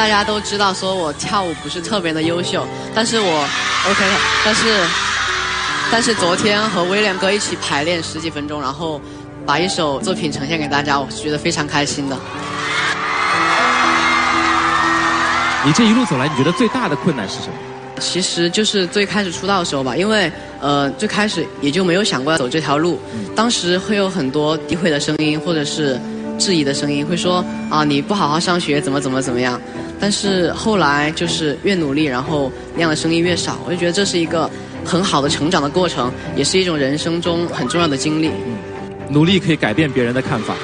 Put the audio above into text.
大家都知道说我跳舞不是特别的优秀，但是我 OK 了，但是但是昨天和威廉哥一起排练十几分钟，然后把一首作品呈现给大家，我是觉得非常开心的。你这一路走来，你觉得最大的困难是什么？其实就是最开始出道的时候吧，因为呃最开始也就没有想过要走这条路，当时会有很多诋毁的声音或者是质疑的声音，会说啊你不好好上学怎么怎么怎么样。但是后来就是越努力，然后那样的声音越少，我就觉得这是一个很好的成长的过程，也是一种人生中很重要的经历。努力可以改变别人的看法。